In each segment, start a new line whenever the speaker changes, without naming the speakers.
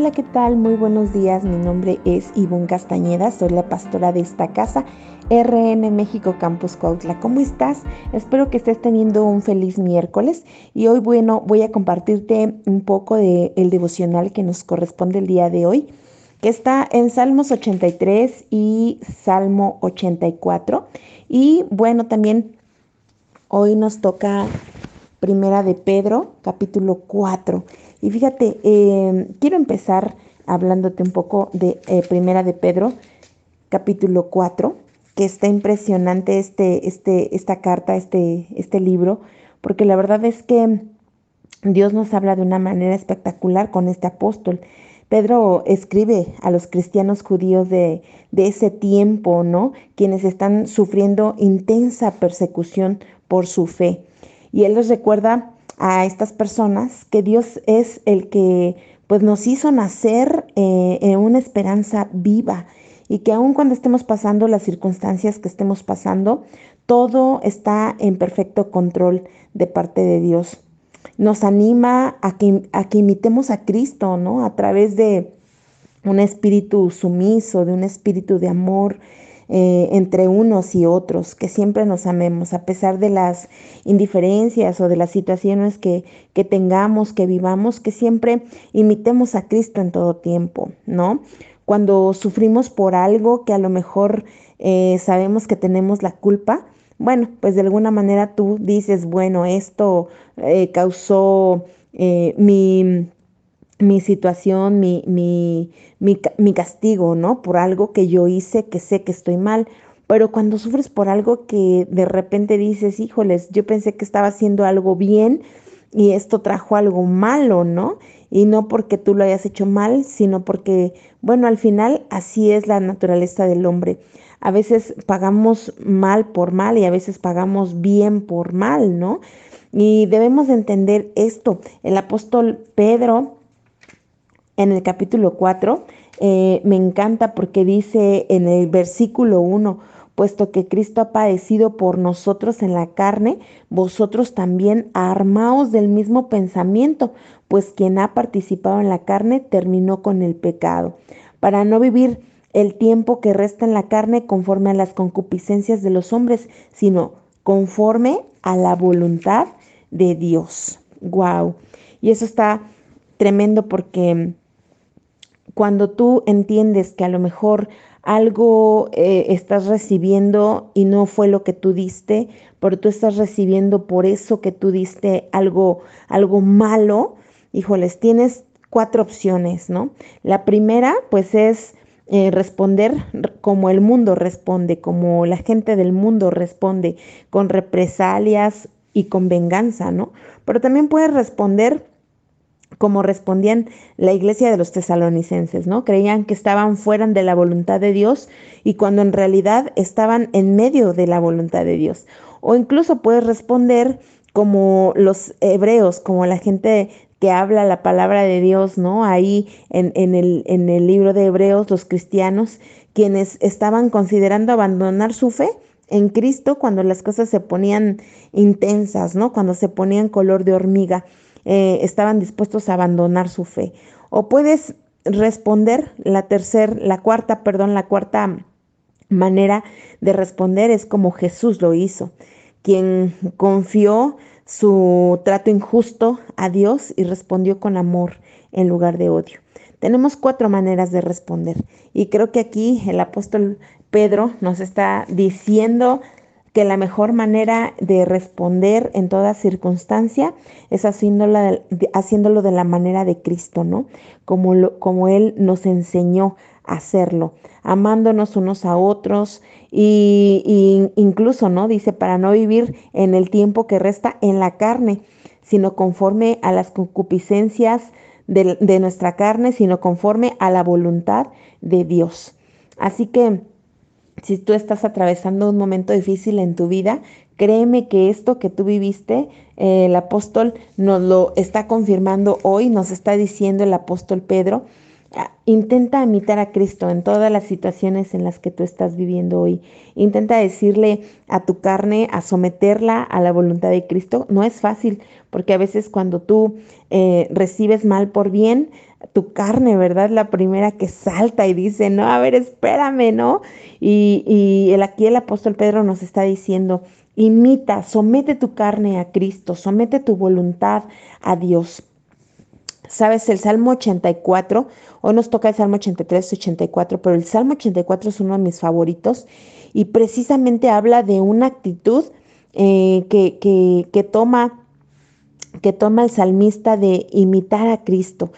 Hola, ¿qué tal? Muy buenos días. Mi nombre es Ivonne Castañeda, soy la pastora de esta casa, RN México Campus Cuautla. ¿Cómo estás? Espero que estés teniendo un feliz miércoles y hoy, bueno, voy a compartirte un poco del el devocional que nos corresponde el día de hoy, que está en Salmos 83 y Salmo 84. Y bueno, también hoy nos toca Primera de Pedro, capítulo 4. Y fíjate, em, quiero empezar hablándote un poco de eh, Primera de Pedro, capítulo 4, que está impresionante este, este, esta carta, este, este libro, porque la verdad es que Dios nos habla de una manera espectacular con este apóstol. Pedro escribe a los cristianos judíos de, de, ese tiempo, ¿no? Quienes están sufriendo intensa persecución por su fe. Y él les recuerda a estas personas que Dios es el que pues nos hizo nacer eh, en una esperanza viva y que aun cuando estemos pasando las circunstancias que estemos pasando, todo está en perfecto control de parte de Dios. Nos anima a que, a que imitemos a Cristo, ¿no? A través de un espíritu sumiso, de un espíritu de amor, eh, entre unos y otros, que siempre nos amemos, a pesar de las indiferencias o de las situaciones que, que tengamos, que vivamos, que siempre imitemos a Cristo en todo tiempo, ¿no? Cuando sufrimos por algo que a lo mejor eh, sabemos que tenemos la culpa, bueno, pues de alguna manera tú dices, bueno, esto eh, causó mi mi situación, mi, mi, mi, castigo, ¿no? Por algo que yo hice, que sé que estoy mal. Pero cuando sufres por algo que de repente dices, híjoles, yo pensé que estaba haciendo algo bien y esto trajo algo malo, ¿no? Y no porque tú lo hayas hecho mal, sino porque, bueno, al final así es la naturaleza del hombre. A veces pagamos mal por mal y a veces pagamos bien por mal, ¿no? Y debemos de entender esto. El apóstol Pedro en el capítulo 4, eh, me encanta porque dice en el versículo 1, puesto que Cristo ha padecido por nosotros en la carne, vosotros también armaos del mismo pensamiento, pues quien ha participado en la carne terminó con el pecado, para no vivir el tiempo que resta en la carne conforme a las concupiscencias de los hombres, sino conforme a la voluntad de Dios. Wow. Y eso está tremendo porque cuando tú entiendes que a lo mejor algo eh, estás recibiendo y no fue lo que tú diste, pero tú estás recibiendo por eso que tú diste algo, algo malo, híjoles, tienes cuatro opciones, ¿no? La primera, pues es eh, responder como el mundo responde, como la gente del mundo responde, con represalias y con venganza, ¿no? Pero también puedes responder como respondían la iglesia de los tesalonicenses, ¿no? Creían que estaban fuera de la voluntad de Dios y cuando en realidad estaban en medio de la voluntad de Dios. O incluso puedes responder como los hebreos, como la gente que habla la palabra de Dios, ¿no? Ahí en, el, en el libro de Hebreos, los cristianos, quienes estaban considerando abandonar su fe en Cristo cuando las cosas se ponían intensas, ¿no? Cuando se ponían color de hormiga. Eh, estaban dispuestos a abandonar su fe. O puedes responder la tercera, la cuarta, perdón, la cuarta manera de responder es como Jesús lo hizo, quien confió su trato injusto a Dios y respondió con amor en lugar de odio. Tenemos cuatro maneras de responder y creo que aquí el apóstol Pedro nos está diciendo que la mejor manera de responder en toda circunstancia es haciéndolo de, haciéndolo de la manera de Cristo, ¿no? Como, como Él nos enseñó hacerlo, amándonos unos a otros y, incluso, ¿no? Dice, para no vivir en el tiempo que resta en la carne, sino conforme a las concupiscencias de, de nuestra carne, sino conforme a la voluntad de Dios. Así que si tú estás atravesando un momento difícil en tu vida, créeme que esto que tú viviste, eh, el apóstol nos lo está confirmando hoy, nos está diciendo el apóstol Pedro, Intenta imitar a Cristo en todas las situaciones en las que tú estás viviendo hoy. Intenta decirle a tu carne, a someterla a la voluntad de Cristo. No es fácil, porque a veces cuando tú eh, recibes mal por bien, tu carne, ¿verdad? La primera que salta y dice, no, a ver, espérame, ¿no? Y, y el, aquí el apóstol Pedro nos está diciendo, imita, somete tu carne a Cristo, somete tu voluntad a Dios. Sabes, el Salmo 84, hoy nos toca el Salmo 83, 84, pero el Salmo 84 es uno de mis favoritos y precisamente habla de una actitud eh, que, que, que, toma, que toma el salmista de imitar a Cristo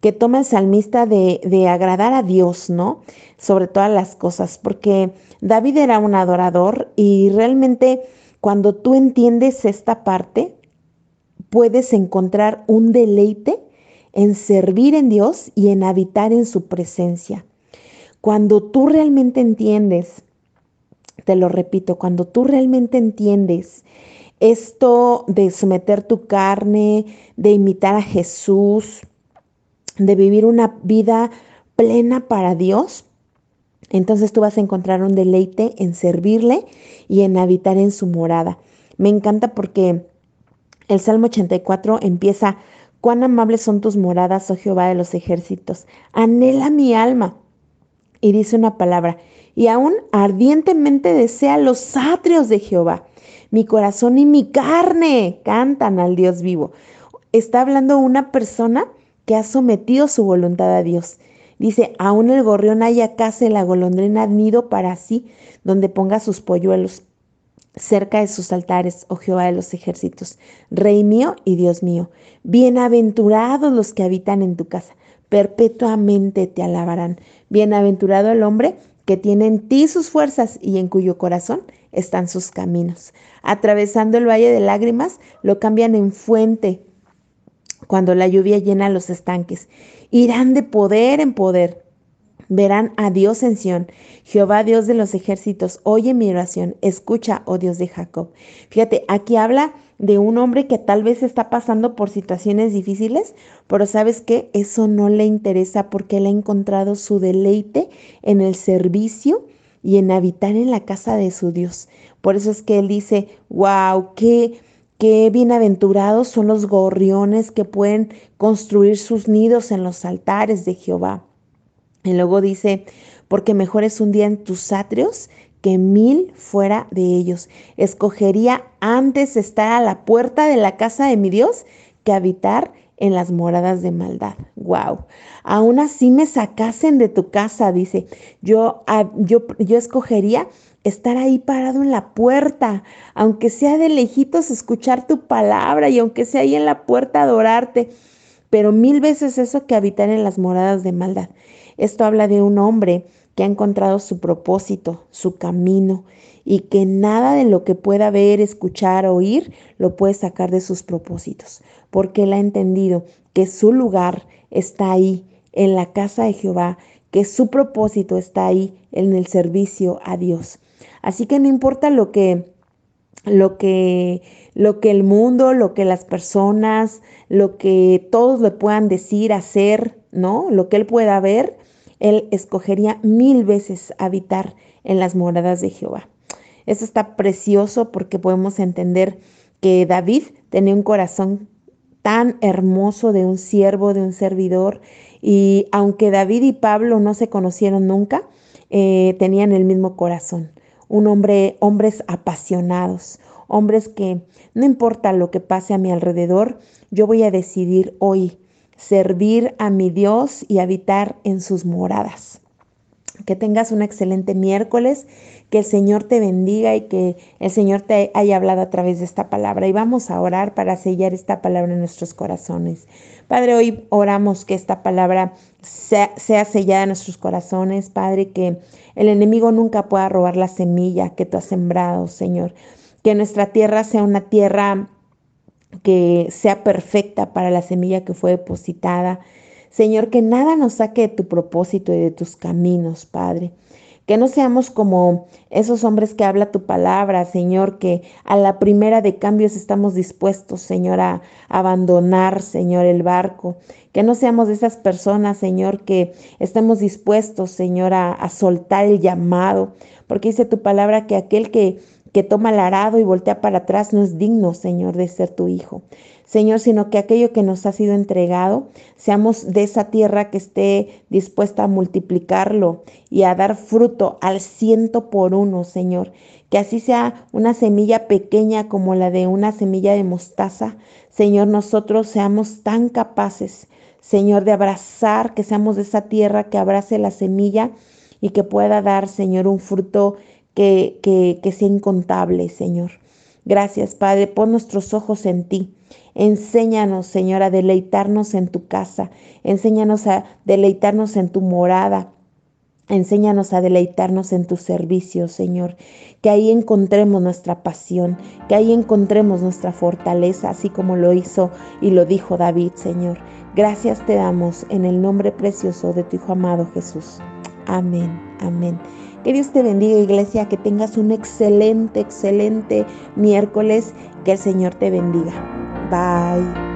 que toma el salmista de, de agradar a Dios, ¿no? Sobre todas las cosas, porque David era un adorador y realmente cuando tú entiendes esta parte, puedes encontrar un deleite en servir en Dios y en habitar en su presencia. Cuando tú realmente entiendes, te lo repito, cuando tú realmente entiendes esto de someter tu carne, de imitar a Jesús, de vivir una vida plena para Dios, entonces tú vas a encontrar un deleite en servirle y en habitar en su morada. Me encanta porque el Salmo 84 empieza, cuán amables son tus moradas, oh Jehová de los ejércitos, anhela mi alma. Y dice una palabra, y aún ardientemente desea los atrios de Jehová. Mi corazón y mi carne cantan al Dios vivo. Está hablando una persona que ha sometido su voluntad a Dios. Dice, aún el gorrión haya casa y la golondrina nido para sí, donde ponga sus polluelos cerca de sus altares, oh Jehová de los ejércitos, Rey mío y Dios mío. Bienaventurados los que habitan en tu casa, perpetuamente te alabarán. Bienaventurado el hombre que tiene en ti sus fuerzas y en cuyo corazón están sus caminos. Atravesando el valle de lágrimas, lo cambian en fuente cuando la lluvia llena los estanques. Irán de poder en poder. Verán a Dios en Sión. Jehová Dios de los ejércitos, oye mi oración, escucha, oh Dios de Jacob. Fíjate, aquí habla de un hombre que tal vez está pasando por situaciones difíciles, pero sabes que eso no le interesa porque él ha encontrado su deleite en el servicio y en habitar en la casa de su Dios. Por eso es que él dice, wow, qué Qué bienaventurados son los gorriones que pueden construir sus nidos en los altares de Jehová. Y luego dice, porque mejor es un día en tus atrios que mil fuera de ellos. Escogería antes estar a la puerta de la casa de mi Dios que habitar en las moradas de maldad. Wow. Aún así me sacasen de tu casa, dice. Yo, yo, yo escogería estar ahí parado en la puerta, aunque sea de lejitos escuchar tu palabra y aunque sea ahí en la puerta adorarte, pero mil veces eso que habitar en las moradas de maldad. Esto habla de un hombre que ha encontrado su propósito, su camino, y que nada de lo que pueda ver, escuchar, oír, lo puede sacar de sus propósitos, porque él ha entendido que su lugar está ahí, en la casa de Jehová, que su propósito está ahí, en el servicio a Dios. Así que no importa lo que, lo que, lo que el mundo, lo que las personas, lo que todos le puedan decir, hacer, ¿no? Lo que él pueda ver, él escogería mil veces habitar en las moradas de Jehová. Eso está precioso porque podemos entender que David tenía un corazón tan hermoso de un siervo, de un servidor, y aunque David y Pablo no se conocieron nunca, eh, tenían el mismo corazón un hombre, hombres apasionados, hombres que no importa lo que pase a mi alrededor, yo voy a decidir hoy servir a mi Dios y habitar en sus moradas. Que tengas un excelente miércoles, que el Señor te bendiga y que el Señor te haya hablado a través de esta palabra. Y vamos a orar para sellar esta palabra en nuestros corazones. Padre, hoy oramos que esta palabra sea, sellada en nuestros corazones, Padre, que el enemigo nunca pueda robar la semilla que tú has sembrado, Señor. Que nuestra tierra sea una tierra que sea perfecta para la semilla que fue depositada. Señor, que nada nos saque de tu propósito y de tus caminos, Padre. Que no seamos como esos hombres que habla tu palabra, Señor, que a la primera de cambios estamos dispuestos, Señor, a abandonar, Señor, el barco. Que no seamos esas personas, Señor, que estemos dispuestos, Señor, a soltar el llamado. Porque dice tu palabra que aquel que que toma el arado y voltea para atrás no es digno, Señor, de ser tu Hijo. Señor, sino que aquello que nos ha sido entregado, seamos de esa tierra que esté dispuesta a multiplicarlo y a dar fruto al ciento por uno, Señor. Que así sea una semilla pequeña como la de una semilla de mostaza. Señor, nosotros seamos tan capaces, Señor, de abrazar, que seamos de esa tierra que abrace la semilla y que pueda dar, Señor, un fruto que, que, sea incontable, Señor. Gracias, Padre. Pon nuestros ojos en ti. Enséñanos, Señor, a deleitarnos en tu casa. Enséñanos a deleitarnos en tu morada. Enséñanos a deleitarnos en tu servicio, Señor. Que ahí encontremos nuestra pasión, que ahí encontremos nuestra fortaleza, así como lo hizo y lo dijo David, Señor. Gracias te damos en el nombre precioso de tu Hijo amado Jesús. Amén, amén. Que Dios te bendiga, iglesia, que tengas un excelente, excelente miércoles. Que el Señor te bendiga. Bye.